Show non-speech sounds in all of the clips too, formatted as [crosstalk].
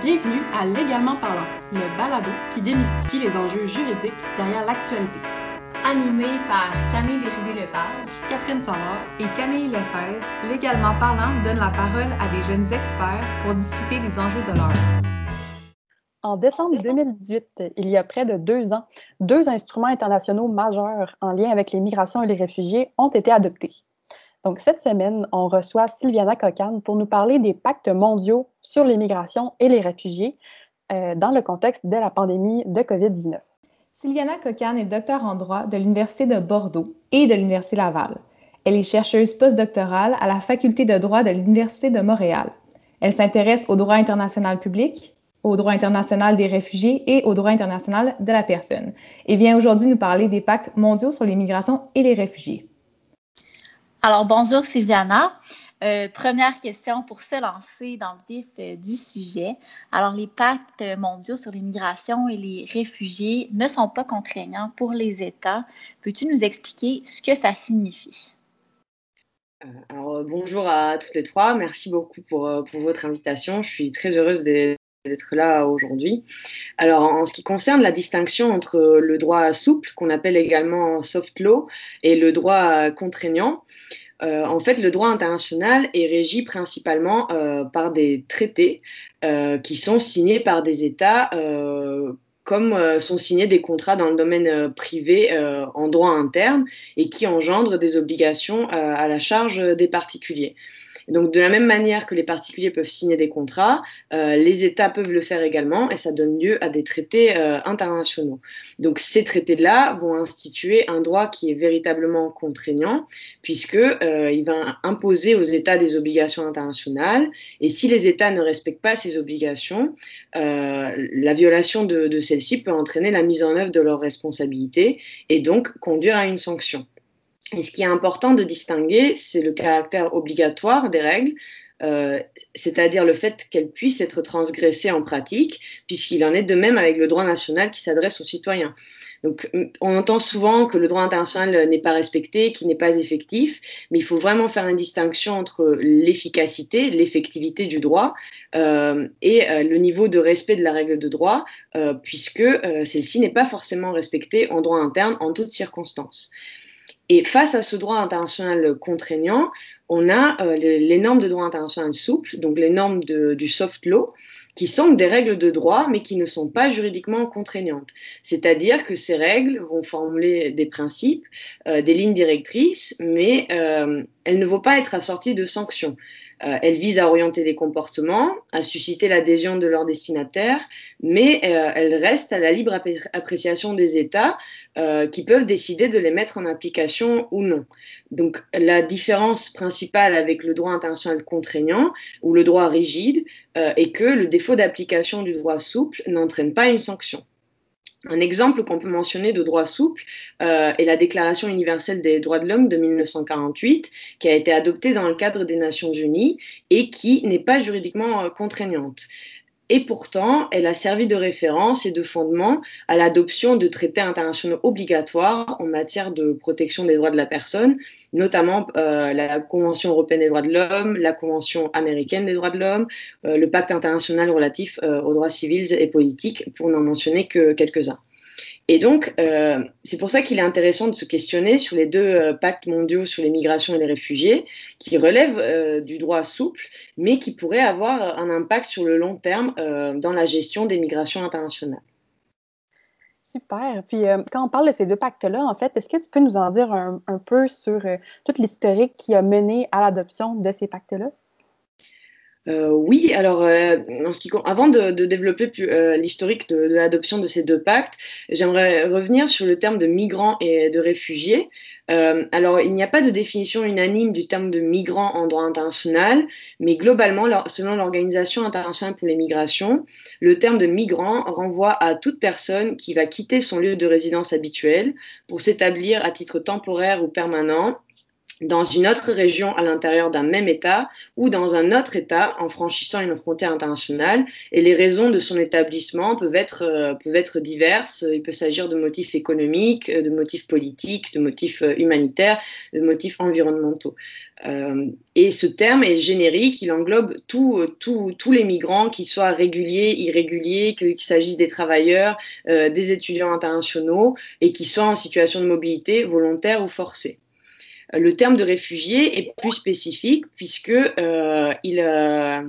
Bienvenue à Légalement parlant, le balado qui démystifie les enjeux juridiques derrière l'actualité. Animé par Camille Bérubé-Lepage, Catherine Savard et Camille Lefebvre, Légalement parlant donne la parole à des jeunes experts pour discuter des enjeux de l'heure. En décembre 2018, il y a près de deux ans, deux instruments internationaux majeurs en lien avec les migrations et les réfugiés ont été adoptés. Donc, cette semaine, on reçoit Sylviana Cocan pour nous parler des pactes mondiaux sur les migrations et les réfugiés euh, dans le contexte de la pandémie de COVID-19. Sylviana Cocan est docteur en droit de l'Université de Bordeaux et de l'Université Laval. Elle est chercheuse postdoctorale à la Faculté de droit de l'Université de Montréal. Elle s'intéresse au droit international public, au droit international des réfugiés et au droit international de la personne. Et vient aujourd'hui nous parler des pactes mondiaux sur les migrations et les réfugiés. Alors, bonjour Sylviana. Euh, première question pour se lancer dans le vif euh, du sujet. Alors, les pactes mondiaux sur l'immigration et les réfugiés ne sont pas contraignants pour les États. Peux-tu nous expliquer ce que ça signifie? Euh, alors, bonjour à toutes les trois. Merci beaucoup pour, pour votre invitation. Je suis très heureuse d'être là aujourd'hui. Alors, en ce qui concerne la distinction entre le droit souple, qu'on appelle également soft law, et le droit contraignant, euh, en fait, le droit international est régi principalement euh, par des traités euh, qui sont signés par des États, comme sont signés des contrats dans le domaine privé en droit interne et qui engendrent des obligations à la charge des particuliers. Donc de la même manière que les particuliers peuvent signer des contrats, euh, les États peuvent le faire également et ça donne lieu à des traités euh, internationaux. Donc ces traités-là vont instituer un droit qui est véritablement contraignant puisque euh, il va imposer aux États des obligations internationales et si les États ne respectent pas ces obligations, la violation de, de celles-ci peut entraîner la mise en œuvre de leurs responsabilités et donc conduire à une sanction. Et ce qui est important de distinguer, c'est le caractère obligatoire des règles, euh, c'est-à-dire le fait qu'elles puissent être transgressées en pratique, puisqu'il en est de même avec le droit national qui s'adresse aux citoyens. Donc, on entend souvent que le droit international n'est pas respecté, qu'il n'est pas effectif, mais il faut vraiment faire une distinction entre l'efficacité, l'effectivité du droit euh, et euh, le niveau de respect de la règle de droit, puisque celle-ci n'est pas forcément respectée en droit interne en toutes circonstances. Et face à ce droit international contraignant, on a euh, les, normes de droit international souple, donc les normes du soft law, qui sont des règles de droit, mais qui ne sont pas juridiquement contraignantes. C'est-à-dire que ces règles vont formuler des principes, euh, des lignes directrices, mais euh, elles ne vont pas être assorties de sanctions. Euh, elle vise à orienter les comportements, à susciter l'adhésion de leurs destinataires, mais euh, elle reste à la libre appréciation des États euh, qui peuvent décider de les mettre en application ou non. Donc la différence principale avec le droit international contraignant ou le droit rigide est que le défaut d'application du droit souple n'entraîne pas une sanction. Un exemple qu'on peut mentionner de droit souple euh, est la Déclaration universelle des droits de l'homme de 1948, qui a été adoptée dans le cadre des Nations Unies et qui n'est pas juridiquement euh, contraignante et pourtant, elle a servi de référence et de fondement à l'adoption de traités internationaux obligatoires en matière de protection des droits de la personne, notamment euh, la Convention européenne des droits de l'homme, la Convention américaine des droits de l'homme, euh, le Pacte international relatif euh, aux droits civils et politiques, pour n'en mentionner que quelques-uns. Et donc, euh, c'est pour ça qu'il est intéressant de se questionner sur les deux euh, pactes mondiaux sur les migrations et les réfugiés, qui relèvent euh, du droit souple, mais qui pourraient avoir un impact sur le long terme dans la gestion des migrations internationales. Super. Puis, quand on parle de ces deux pactes-là, en fait, est-ce que tu peux nous en dire un, un peu sur toute l'historique qui a mené à l'adoption de ces pactes-là? Euh, oui, alors euh, avant de, développer euh, l'historique de, de l'adoption de ces deux pactes, j'aimerais revenir sur le terme de migrants et de réfugiés. Alors, il n'y a pas de définition unanime du terme de migrant en droit international, mais globalement, selon l'Organisation internationale pour les migrations, le terme de migrant renvoie à toute personne qui va quitter son lieu de résidence habituel pour s'établir à titre temporaire ou permanent dans une autre région à l'intérieur d'un même État ou dans un autre État en franchissant une frontière internationale. Et les raisons de son établissement peuvent être, euh, peuvent être diverses. Il peut s'agir de motifs économiques, de motifs politiques, de motifs euh, humanitaires, de motifs environnementaux. Euh, et ce terme est générique, il englobe tous les migrants, qu'ils soient réguliers, irréguliers, qu'il s'agisse des travailleurs, euh, des étudiants internationaux et qui soient en situation de mobilité volontaire ou forcée. Le terme de réfugié est plus spécifique puisque euh, il, euh,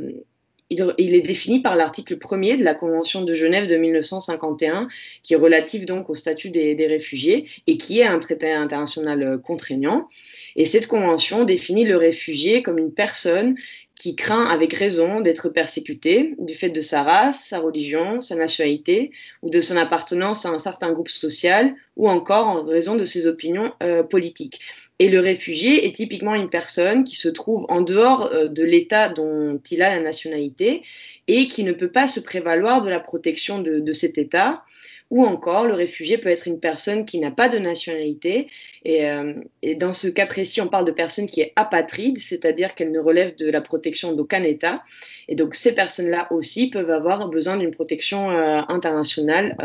il, est défini par l'article 1er de la Convention de Genève de 1951, qui est relatif donc au statut des, réfugiés et qui est un traité international contraignant. Et cette convention définit le réfugié comme une personne qui craint avec raison d'être persécuté du fait de sa race, sa religion, sa nationalité ou de son appartenance à un certain groupe social ou encore en raison de ses opinions euh, politiques. Et le réfugié est typiquement une personne qui se trouve en dehors euh, de l'État dont il a la nationalité et qui ne peut pas se prévaloir de la protection de, cet État. Ou encore, le réfugié peut être une personne qui n'a pas de nationalité. Et, euh, et, dans ce cas précis, on parle de personne qui est apatride, c'est-à-dire qu'elle ne relève de la protection d'aucun État. Et donc, ces personnes-là aussi peuvent avoir besoin d'une protection euh, internationale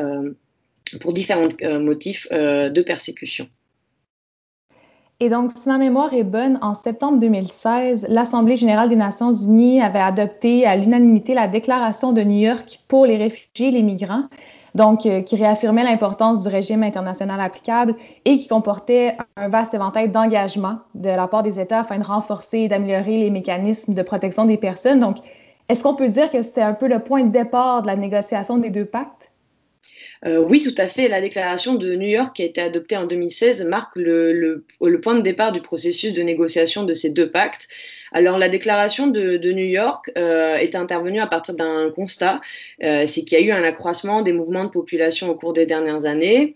pour différents motifs de persécution. Et donc, si ma mémoire est bonne, en septembre 2016, l'Assemblée générale des Nations unies avait adopté à l'unanimité la Déclaration de New York pour les réfugiés et les migrants, donc euh, qui réaffirmait l'importance du régime international applicable et qui comportait un vaste éventail d'engagements de la part des États afin de renforcer et d'améliorer les mécanismes de protection des personnes. Donc, est-ce qu'on peut dire que c'était un peu le point de départ de la négociation des deux pactes? Euh, oui, tout à fait. La déclaration de New York qui a été adoptée en 2016 marque le, point de départ du processus de négociation de ces deux pactes. Alors la déclaration de, New York euh, est intervenue à partir d'un constat, euh, c'est qu'il y a eu un accroissement des mouvements de population au cours des dernières années.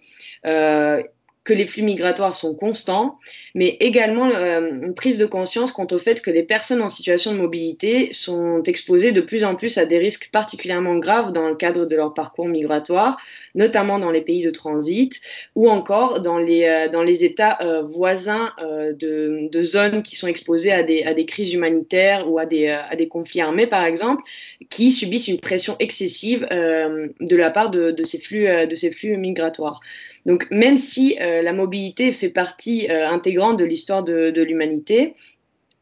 Que les flux migratoires sont constants, mais également euh, une prise de conscience quant au fait que les personnes en situation de mobilité sont exposées de plus en plus à des risques particulièrement graves dans le cadre de leur parcours migratoire, notamment dans les pays de transit ou encore dans les, euh, dans les États euh, voisins de, de, zones qui sont exposées à des, à des crises humanitaires ou à des, à des conflits armés, par exemple, qui subissent une pression excessive de la part de, de, ces flux, de ces flux migratoires. Donc même si euh, la mobilité fait partie euh, intégrante de l'histoire de, de l'humanité,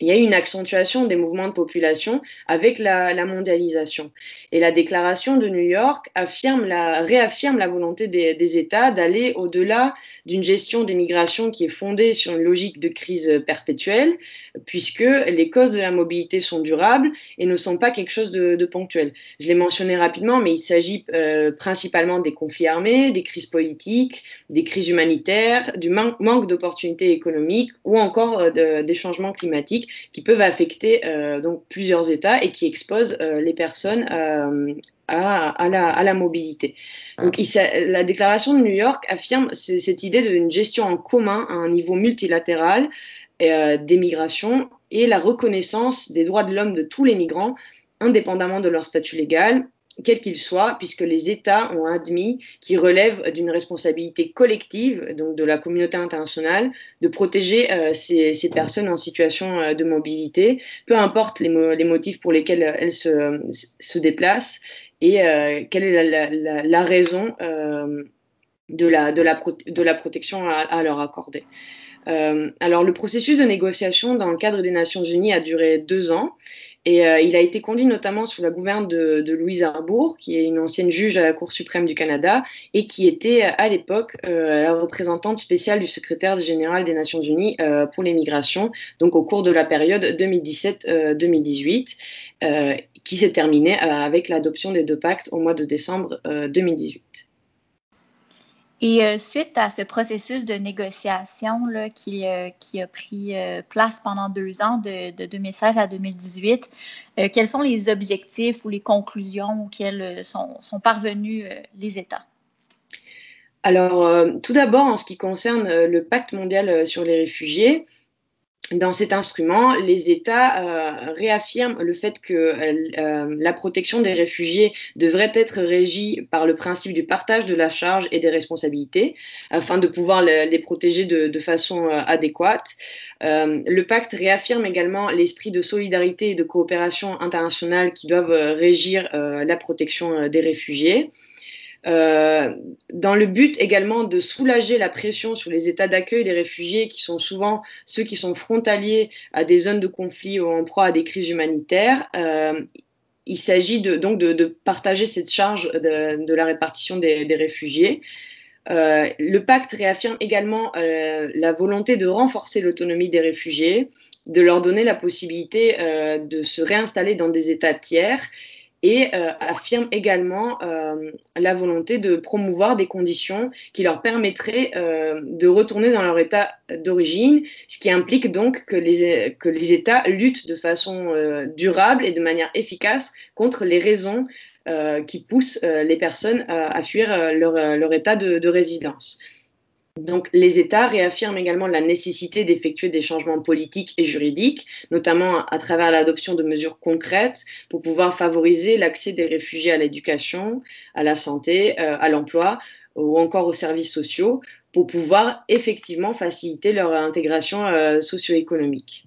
il y a eu une accentuation des mouvements de population avec la, mondialisation. Et la déclaration de New York affirme la, réaffirme la volonté des, États d'aller au-delà d'une gestion des migrations qui est fondée sur une logique de crise perpétuelle, puisque les causes de la mobilité sont durables et ne sont pas quelque chose de, ponctuel. Je l'ai mentionné rapidement, mais il s'agit euh, principalement des conflits armés, des crises politiques, des crises humanitaires, du man manque d'opportunités économiques ou encore euh, de, des changements climatiques qui peuvent affecter euh, donc plusieurs États et qui exposent euh, les personnes euh, à, à, la, à, la, mobilité. Donc, il, la déclaration de New York affirme cette idée d'une gestion en commun à un niveau multilatéral euh, des migrations et la reconnaissance des droits de l'homme de tous les migrants, indépendamment de leur statut légal, quel qu'il soit, puisque les États ont admis qu'il relève d'une responsabilité collective, donc de la communauté internationale, de protéger euh, ces, personnes en situation euh, de mobilité, peu importe les, mo les, motifs pour lesquels elles se, déplacent et euh, quelle est la, raison de, la, protection à, leur accorder. Alors, le processus de négociation dans le cadre des Nations Unies a duré deux ans euh, il a été conduit notamment sous la gouverne de, Louise Arbour, qui est une ancienne juge à la Cour suprême du Canada et qui était à l'époque euh, la représentante spéciale du secrétaire général des Nations Unies euh, pour les migrations, donc au cours de la période 2017-2018, euh, qui s'est terminée euh, avec l'adoption des deux pactes au mois de décembre 2018. Et euh, suite à ce processus de négociation euh, qui, a pris euh, place pendant deux ans, de, de 2016 à 2018, euh, quels sont les objectifs ou les conclusions auxquelles sont, sont parvenus les États? Alors, tout d'abord, en ce qui concerne le pacte mondial sur les réfugiés, dans cet instrument, les États euh, réaffirment le fait que euh, la protection des réfugiés devrait être régie par le principe du partage de la charge et des responsabilités, afin de pouvoir les, protéger de, façon euh, adéquate. Euh, le pacte réaffirme également l'esprit de solidarité et de coopération internationale qui doivent euh, régir la protection des réfugiés. Euh, dans le but également de soulager la pression sur les États d'accueil des réfugiés, qui sont souvent ceux qui sont frontaliers à des zones de conflit ou en proie à des crises humanitaires. Euh, il s'agit donc de, partager cette charge de, la répartition des, réfugiés. Euh, le pacte réaffirme également la volonté de renforcer l'autonomie des réfugiés, de leur donner la possibilité de se réinstaller dans des États tiers et euh, affirme également euh, la volonté de promouvoir des conditions qui leur permettraient euh, de retourner dans leur état d'origine, ce qui implique donc que les, que les États luttent de façon durable et de manière efficace contre les raisons qui poussent les personnes à fuir leur, état de résidence. Donc, les États réaffirment également la nécessité d'effectuer des changements politiques et juridiques, notamment à travers l'adoption de mesures concrètes pour pouvoir favoriser l'accès des réfugiés à l'éducation, à la santé, euh, à l'emploi ou encore aux services sociaux, pour pouvoir effectivement faciliter leur intégration euh, socio-économique.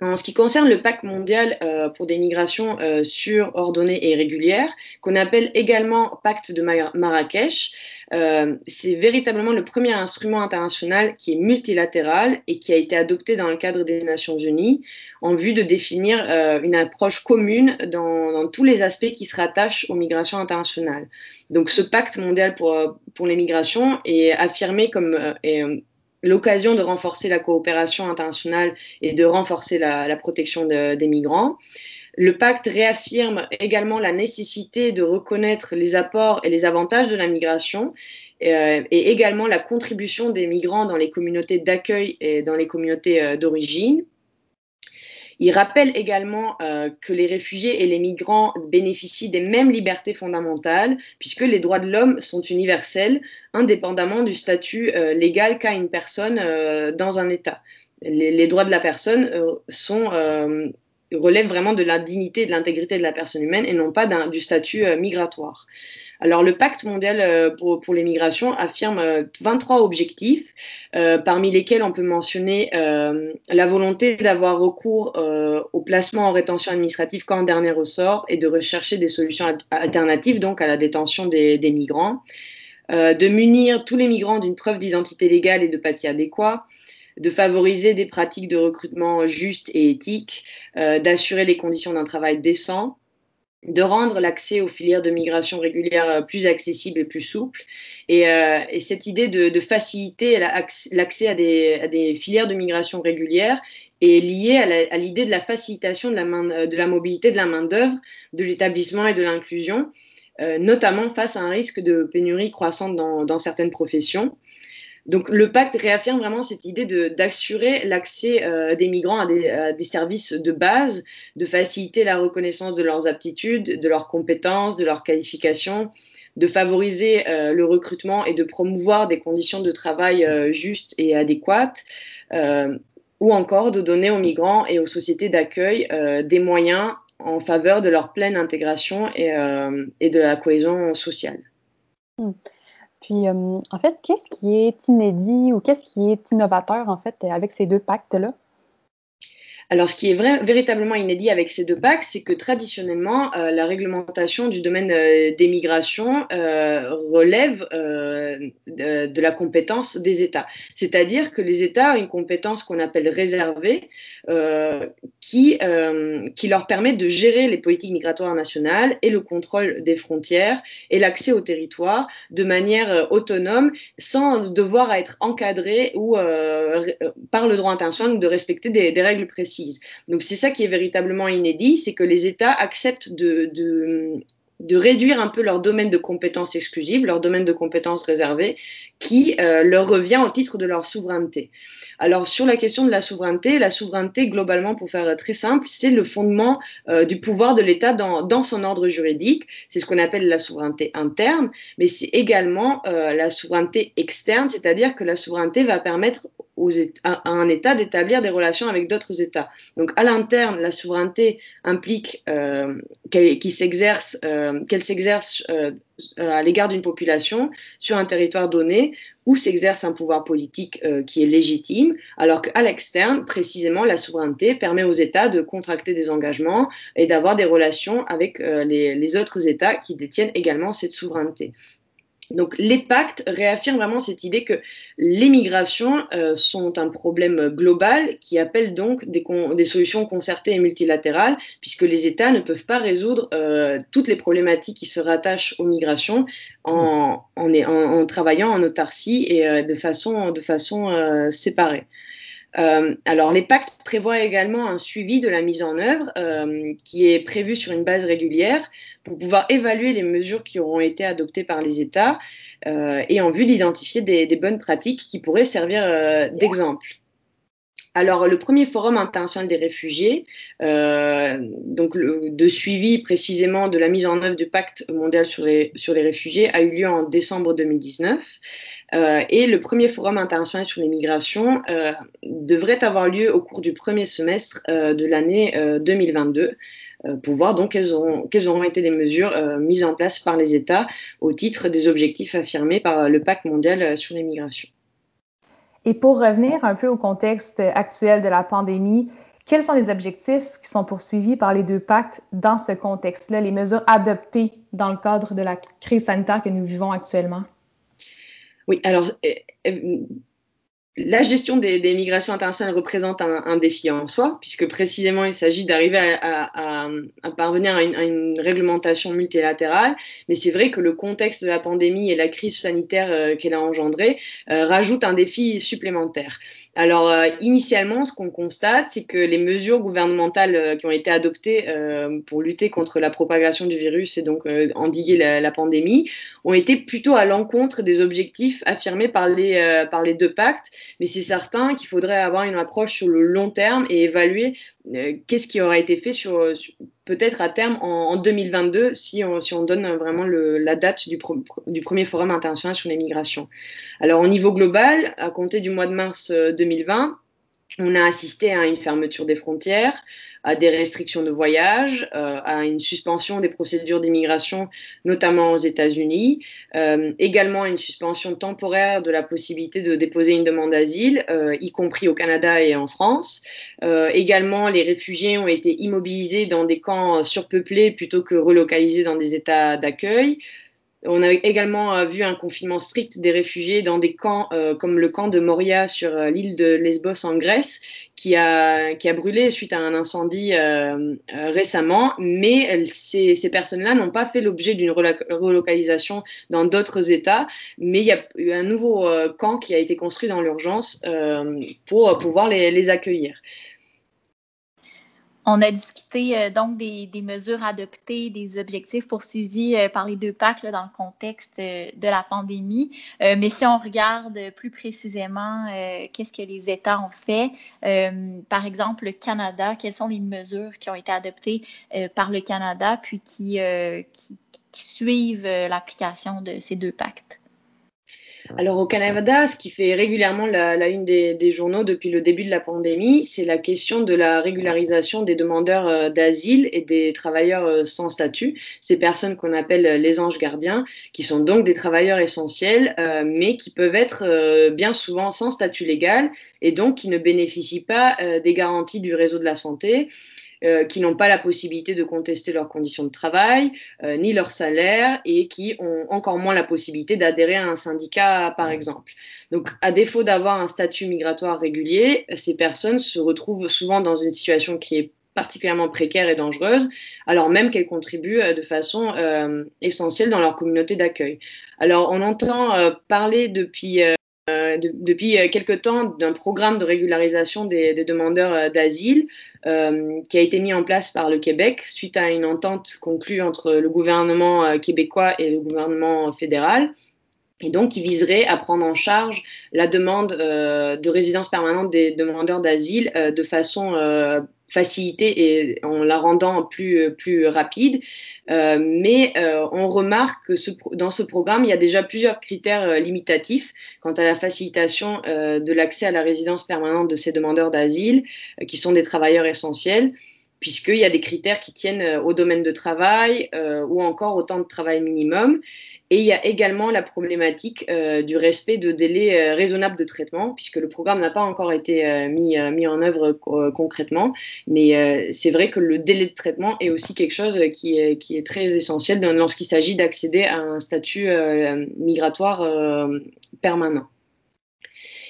En ce qui concerne le pacte mondial euh, pour des migrations euh, sûres, ordonnées et régulières, qu'on appelle également pacte de Marrakech, euh, c'est véritablement le premier instrument international qui est multilatéral et qui a été adopté dans le cadre des Nations Unies en vue de définir euh, une approche commune dans, dans, tous les aspects qui se rattachent aux migrations internationales. Donc ce pacte mondial pour, pour les migrations est affirmé comme euh, l'occasion de renforcer la coopération internationale et de renforcer la, protection de, des migrants. Le pacte réaffirme également la nécessité de reconnaître les apports et les avantages de la migration euh, et également la contribution des migrants dans les communautés d'accueil et dans les communautés euh, d'origine. Il rappelle également euh, que les réfugiés et les migrants bénéficient des mêmes libertés fondamentales, puisque les droits de l'homme sont universels, indépendamment du statut euh, légal qu'a une personne euh, dans un État. Les, droits de la personne relèvent vraiment de la dignité et de l'intégrité de la personne humaine et non pas du statut migratoire. Alors le pacte mondial euh, pour, les migrations affirme 23 objectifs, euh, parmi lesquels on peut mentionner euh, la volonté d'avoir recours euh, au placement en rétention administrative qu'en dernier ressort et de rechercher des solutions alternatives donc à la détention des, migrants, euh, de munir tous les migrants d'une preuve d'identité légale et de papier adéquat, de favoriser des pratiques de recrutement justes et éthiques, euh, d'assurer les conditions d'un travail décent, de rendre l'accès aux filières de migration régulière euh, plus accessible et plus souple. Et, euh, et cette idée de, de faciliter l'accès à des, à des, filières de migration régulière est liée à l'idée de la facilitation de la, main, de la mobilité de la main-d'œuvre, de l'établissement et de l'inclusion, euh, notamment face à un risque de pénurie croissante dans, dans certaines professions. Donc le pacte réaffirme vraiment cette idée d'assurer l'accès euh, des migrants à des, services de base, de faciliter la reconnaissance de leurs aptitudes, de leurs compétences, de leurs qualifications, de favoriser euh, le recrutement et de promouvoir des conditions de travail euh, justes et adéquates, ou encore de donner aux migrants et aux sociétés d'accueil des moyens en faveur de leur pleine intégration et, et de la cohésion sociale. Mmh. Puis, euh, en fait, qu'est-ce qui est inédit ou qu'est-ce qui est innovateur, en fait, avec ces deux pactes-là? Alors, ce qui est véritablement inédit avec ces deux pactes, c'est que traditionnellement, euh, la réglementation du domaine euh, des migrations euh, relève de, la compétence des États. C'est-à-dire que les États ont une compétence qu'on appelle réservée, qui, leur permet de gérer les politiques migratoires nationales et le contrôle des frontières et l'accès au territoire de manière autonome, sans devoir être encadré ou par le droit international de respecter des règles précises Donc c'est ça qui est véritablement inédit, c'est que les États acceptent de, réduire un peu leur domaine de compétences exclusives, leur domaine de compétences réservées, qui euh, leur revient au titre de leur souveraineté. Alors sur la question de la souveraineté, la souveraineté globalement, pour faire très simple, c'est le fondement euh, du pouvoir de l'État dans, dans, son ordre juridique. C'est ce qu'on appelle la souveraineté interne, mais c'est également euh, la souveraineté externe, c'est-à-dire que la souveraineté va permettre à, un État d'établir des relations avec d'autres États. Donc à l'interne, la souveraineté implique euh, qu'elle s'exerce, euh, qu'elle s'exerce euh, à l'égard d'une population sur un territoire donné où s'exerce un pouvoir politique qui est légitime, alors qu'à l'externe, précisément, la souveraineté permet aux États de contracter des engagements et d'avoir des relations avec les, autres États qui détiennent également cette souveraineté. Donc les pactes réaffirment vraiment cette idée que les migrations euh, sont un problème global qui appelle donc des, solutions concertées et multilatérales, puisque les États ne peuvent pas résoudre euh, toutes les problématiques qui se rattachent aux migrations en, travaillant en autarcie et euh, de façon, séparée. Euh, alors, les pactes prévoient également un suivi de la mise en œuvre euh, qui est prévu sur une base régulière pour pouvoir évaluer les mesures qui auront été adoptées par les États euh, et en vue d'identifier des, bonnes pratiques qui pourraient servir d'exemple. Alors, le premier forum international des réfugiés, donc de suivi précisément de la mise en œuvre du pacte mondial sur les réfugiés, a eu lieu en décembre 2019. Euh, et le premier forum international sur les migrations euh, devrait avoir lieu au cours du premier semestre euh, de l'année 2022 euh, pour voir donc quelles auront, été les mesures mises en place par les États au titre des objectifs affirmés par le pacte mondial sur les migrations. Et pour revenir un peu au contexte actuel de la pandémie, quels sont les objectifs qui sont poursuivis par les deux pactes dans ce contexte-là, les mesures adoptées dans le cadre de la crise sanitaire que nous vivons actuellement? Oui, alors la gestion des, migrations internationales représente un, défi en soi, puisque précisément il s'agit d'arriver à, parvenir à une, réglementation multilatérale. Mais c'est vrai que le contexte de la pandémie et la crise sanitaire euh, qu'elle a engendrée euh, rajoute un défi supplémentaire. Alors, euh, initialement, ce qu'on constate, c'est que les mesures gouvernementales euh, qui ont été adoptées euh, pour lutter contre la propagation du virus et donc euh, endiguer la, la, pandémie ont été plutôt à l'encontre des objectifs affirmés par les, euh, par les deux pactes. Mais c'est certain qu'il faudrait avoir une approche sur le long terme et évaluer euh, qu'est-ce qui aura été fait sur, sur peut-être à terme en, en 2022 si on, si on, donne vraiment le, la date du, pro, du, premier forum international sur les migrations. Alors au niveau global, à compter du mois de mars 2020, on a assisté à une fermeture des frontières, à des restrictions de voyage, euh, à une suspension des procédures d'immigration, notamment aux États-Unis, euh, également à une suspension temporaire de la possibilité de déposer une demande d'asile, euh, y compris au Canada et en France. Également, les réfugiés ont été immobilisés dans des camps surpeuplés plutôt que relocalisés dans des États d'accueil. On a également vu un confinement strict des réfugiés dans des camps euh, comme le camp de Moria sur euh, l'île de Lesbos en Grèce, qui a, qui a brûlé suite à un incendie euh, récemment. Mais ces, personnes-là n'ont pas fait l'objet d'une relocalisation dans d'autres États. Mais il y a eu un nouveau camp qui a été construit dans l'urgence pour pouvoir les accueillir. On a discuté euh, donc des, mesures adoptées, des objectifs poursuivis euh, par les deux packs là, dans le contexte euh, de la pandémie. mais si on regarde plus précisément qu'est-ce que les États ont fait, par exemple le Canada, quelles sont les mesures qui ont été adoptées par le Canada puis qui, qui, qui suivent l'application de ces deux pactes? Alors au Canada, ce qui fait régulièrement la, la une des, des, journaux depuis le début de la pandémie, c'est la question de la régularisation des demandeurs euh, d'asile et des travailleurs euh, sans statut, ces personnes qu'on appelle les anges gardiens, qui sont donc des travailleurs essentiels, euh, mais qui peuvent être euh, bien souvent sans statut légal et donc qui ne bénéficient pas euh, des garanties du réseau de la santé euh, qui n'ont pas la possibilité de contester leurs conditions de travail, euh, ni leur salaire, et qui ont encore moins la possibilité d'adhérer à un syndicat, par exemple. Donc, à défaut d'avoir un statut migratoire régulier, ces personnes se retrouvent souvent dans une situation qui est particulièrement précaire et dangereuse, alors même qu'elles contribuent euh, de façon euh, essentielle dans leur communauté d'accueil. Alors, on entend euh, parler depuis depuis quelque temps d'un programme de régularisation des, demandeurs d'asile qui a été mis en place par le Québec suite à une entente conclue entre le gouvernement québécois et le gouvernement fédéral et donc qui viserait à prendre en charge la demande euh, de résidence permanente des demandeurs d'asile euh, de façon euh, facilitée et en la rendant plus, plus rapide. Euh, mais euh, on remarque que ce, dans ce programme, il y a déjà plusieurs critères euh, limitatifs quant à la facilitation de l'accès à la résidence permanente de ces demandeurs d'asile, qui sont des travailleurs essentiels puisqu'il y a des critères qui tiennent au domaine de travail ou encore au temps de travail minimum. Et il y a également la problématique euh, du respect de délais euh, raisonnables de traitement, puisque le programme n'a pas encore été euh, mis, en œuvre concrètement. Mais c'est vrai que le délai de traitement est aussi quelque chose qui est très essentiel lorsqu'il s'agit d'accéder à un statut migratoire permanent.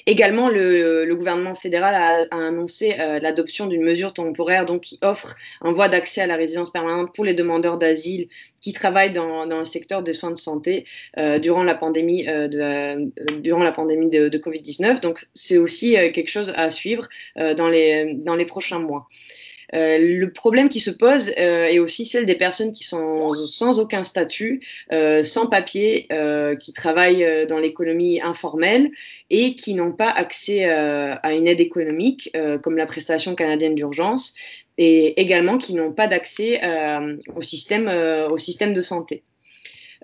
Également, le, gouvernement fédéral a, annoncé euh, l'adoption d'une mesure temporaire donc, qui offre un voie d'accès à la résidence permanente pour les demandeurs d'asile qui travaillent dans, le secteur des soins de santé euh, durant la pandémie, euh, de, euh, durant la pandémie de, de Covid-19. Donc, c'est aussi euh, quelque chose à suivre dans les prochains mois. Euh, le problème qui se pose euh, est aussi celle des personnes qui sont sans aucun statut, euh, sans papier, qui travaillent dans l'économie informelle et qui n'ont pas accès à une aide économique comme la prestation canadienne d'urgence et également qui n'ont pas d'accès au au système de santé.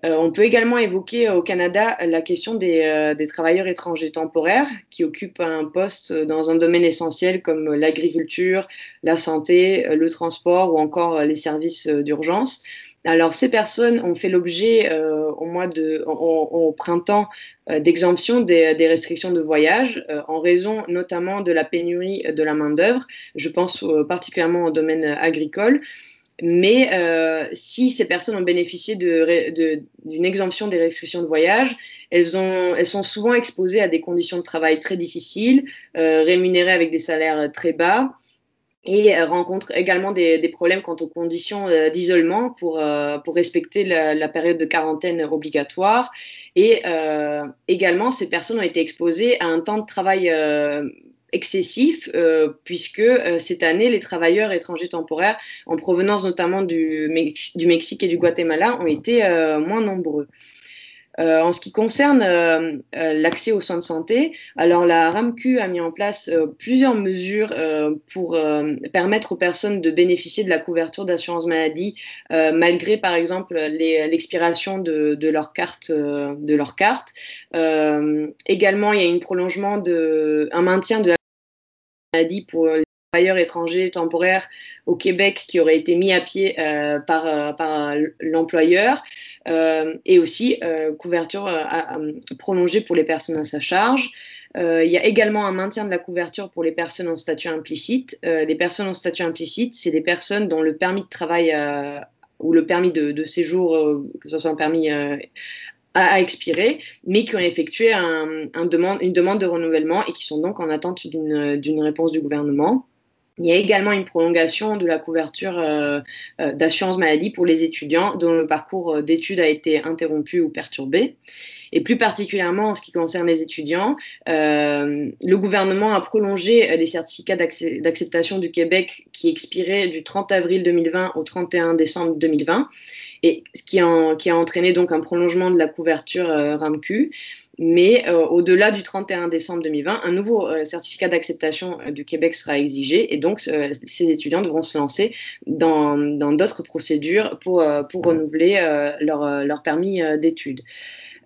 Euh, on peut également évoquer au Canada la question des, euh, des, travailleurs étrangers temporaires qui occupent un poste dans un domaine essentiel comme l'agriculture, la santé, le transport ou encore les services d'urgence. Alors ces personnes ont fait l'objet euh, au mois de au, au printemps euh, d'exemption des, des, restrictions de voyage euh, en raison notamment de la pénurie de la main d'œuvre. Je pense particulièrement au domaine agricole. Mais euh, si ces personnes ont bénéficié d'une de, d'une exemption des restrictions de voyage, elles, ont, elles sont souvent exposées à des conditions de travail très difficiles, euh, rémunérées avec des salaires très bas et rencontrent également des, des problèmes quant aux conditions euh, d'isolement pour, euh, pour respecter la, la, période de quarantaine obligatoire. Et euh, également, ces personnes ont été exposées à un temps de travail excessif euh, puisque euh, cette année, les travailleurs étrangers temporaires en provenance notamment du, Mex du Mexique et du Guatemala ont été euh, moins nombreux. En ce qui concerne l'accès aux soins de santé, alors la RAMQ a mis en place plusieurs mesures pour permettre aux personnes de bénéficier de la couverture d'assurance maladie, malgré par exemple l'expiration de, de, leur carte. de leur carte. également, il y a un prolongement de, un maintien de la maladie pour les travailleurs étrangers temporaires au Québec qui aurait été mis à pied euh, par, euh, par l'employeur euh, et aussi couverture prolongée pour les personnes à sa charge. il y a également un maintien de la couverture pour les personnes en statut implicite. les personnes en statut implicite, c'est des personnes dont le permis de travail ou le permis de séjour, que ce soit un permis à, expirer, mais qui ont effectué une demande de renouvellement et qui sont donc en attente d'une réponse du gouvernement. Il y a également une prolongation de la couverture euh, euh, d'assurance maladie pour les étudiants dont le parcours euh, d'études a été interrompu ou perturbé. Et plus particulièrement en ce qui concerne les étudiants, euh, le gouvernement a prolongé les certificats d'acceptation du Québec qui expiraient du 30 avril 2020 au 31 décembre 2020 et ce qui a, qui a entraîné donc un prolongement de la couverture euh, RAMQ. Mais euh, au-delà du 31 décembre 2020, un nouveau euh, certificat d'acceptation euh, du Québec sera exigé et donc euh, ces étudiants devront se lancer dans d'autres procédures pour, pour renouveler leur, leur permis d'études.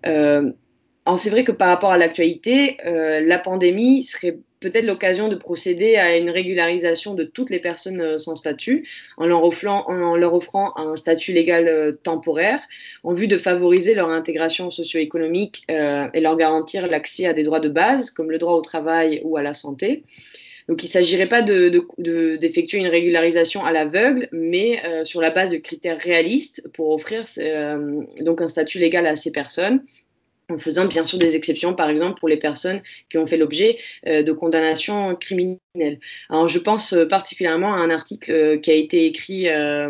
C'est vrai que par rapport à l'actualité, la pandémie serait peut-être l'occasion de procéder à une régularisation de toutes les personnes euh, sans statut en leur offrant, un statut légal euh, temporaire en vue de favoriser leur intégration socio-économique euh, et leur garantir l'accès à des droits de base comme le droit au travail ou à la santé. Donc il ne s'agirait pas d'effectuer de, de, une régularisation à l'aveugle, mais euh, sur la base de critères réalistes pour offrir euh, donc un statut légal à ces personnes en faisant bien sûr des exceptions, par exemple pour les personnes qui ont fait l'objet euh, de condamnations criminelles. Alors je pense euh, particulièrement à un article euh, qui a été écrit, à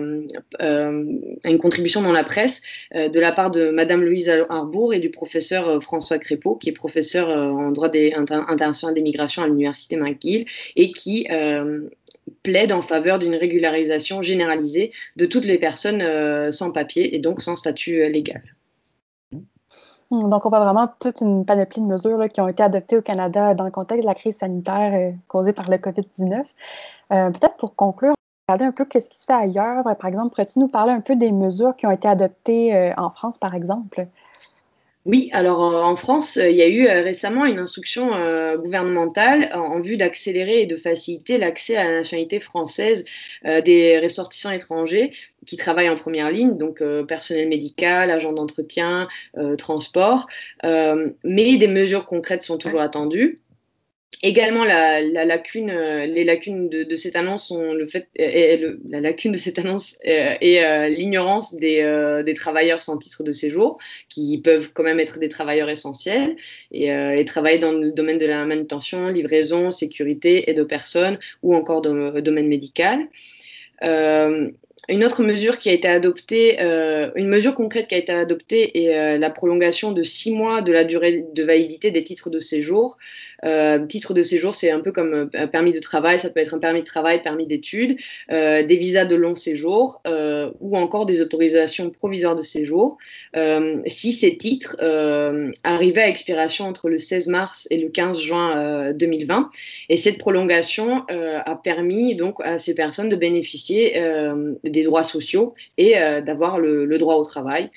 une contribution dans la presse de la part de Madame Louise Arbour et du professeur François Crépeau, qui est professeur en droit international des migrations à l'université McGill et qui plaide en faveur d'une régularisation généralisée de toutes les personnes sans papier et donc sans statut légal. Donc, on voit vraiment toute une panoplie de mesures qui ont été adoptées au Canada dans le contexte de la crise sanitaire euh, causée par le COVID-19. Euh, Peut-être pour conclure, regarder un peu qu'est-ce qui se fait ailleurs. Par exemple, pourrais-tu nous parler un peu des mesures qui ont été adoptées euh, en France, par exemple? Oui, alors en France, il y a eu récemment une instruction gouvernementale en vue d'accélérer et de faciliter l'accès à la nationalité française des ressortissants étrangers qui travaillent en première ligne, donc personnel médical, agent d'entretien, transport. mais des mesures concrètes sont toujours attendues. Également, la, la, lacune, euh, les lacunes de, de, cette annonce sont le fait, et le, la lacune de cette annonce euh, et euh, l'ignorance des, euh, des, travailleurs sans titre de séjour, qui peuvent quand même être des travailleurs essentiels et, euh, et travailler dans le domaine de la manutention, livraison, sécurité, aide aux personnes ou encore dans le domaine médical. Euh, une autre mesure qui a été adoptée, euh, une mesure concrète qui a été adoptée est euh, la prolongation de six mois de la durée de validité des titres de séjour. Euh, titre de séjour, c'est un peu comme un permis de travail, ça peut être un permis de travail, permis d'études, euh, des visas de long séjour ou encore des autorisations provisoires de séjour. si ces titres arrivaient à expiration entre le 16 mars et le 15 juin 2020, et cette prolongation a permis donc à ces personnes de bénéficier des droits sociaux et euh, d'avoir le, droit au travail.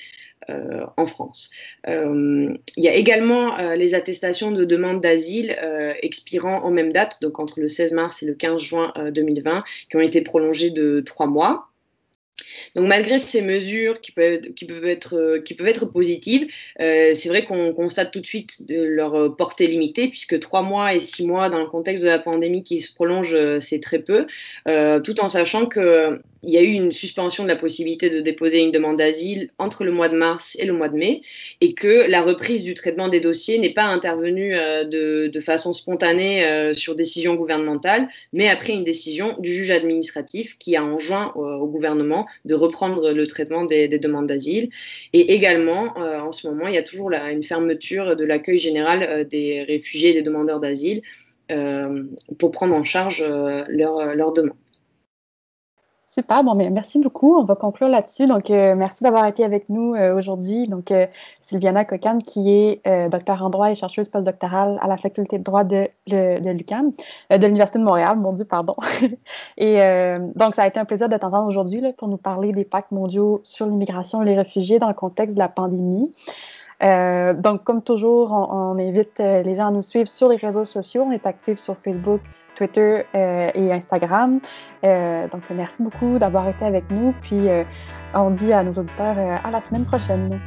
Euh, en France. Euh, il y a également les attestations de demande d'asile expirant en même date, donc entre le 16 mars et le 15 juin 2020, qui ont été prolongées de trois mois. Donc malgré ces mesures qui peuvent, peuvent, être, positives, euh, c'est vrai qu'on constate tout de suite leur portée limitée, puisque trois mois et six mois dans le contexte de la pandémie qui se prolonge, c'est très peu, euh, tout en sachant que il y a eu une suspension de la possibilité de déposer une demande d'asile entre le mois de mars et le mois de mai, et que la reprise du traitement des dossiers n'est pas intervenue euh, de, façon spontanée euh, sur décision gouvernementale, mais après une décision du juge administratif qui a enjoint euh, au gouvernement de reprendre le traitement des, des demandes d'asile. Et également, en ce moment, il y a toujours une fermeture de l'accueil général des réfugiés et des demandeurs d'asile pour prendre en charge leurs leur demandes. Super, bon, mais merci beaucoup. On va conclure là-dessus. Donc, euh, merci d'avoir été avec nous euh, aujourd'hui. Donc, euh, Sylviana Cocan, qui est euh, docteur en droit et chercheuse postdoctorale à la faculté de droit de, l'UQAM, de l'Université de Montréal, mon Dieu, pardon. [laughs] et donc, ça a été un plaisir de t'entendre aujourd'hui pour nous parler des pactes mondiaux sur l'immigration et les réfugiés dans le contexte de la pandémie. donc, comme toujours, on, on invite les gens à nous suivre sur les réseaux sociaux. On est actifs sur Facebook, Twitter euh, et Instagram. Euh, donc, merci beaucoup d'avoir été avec nous. Puis, euh, on dit à nos auditeurs à la semaine prochaine.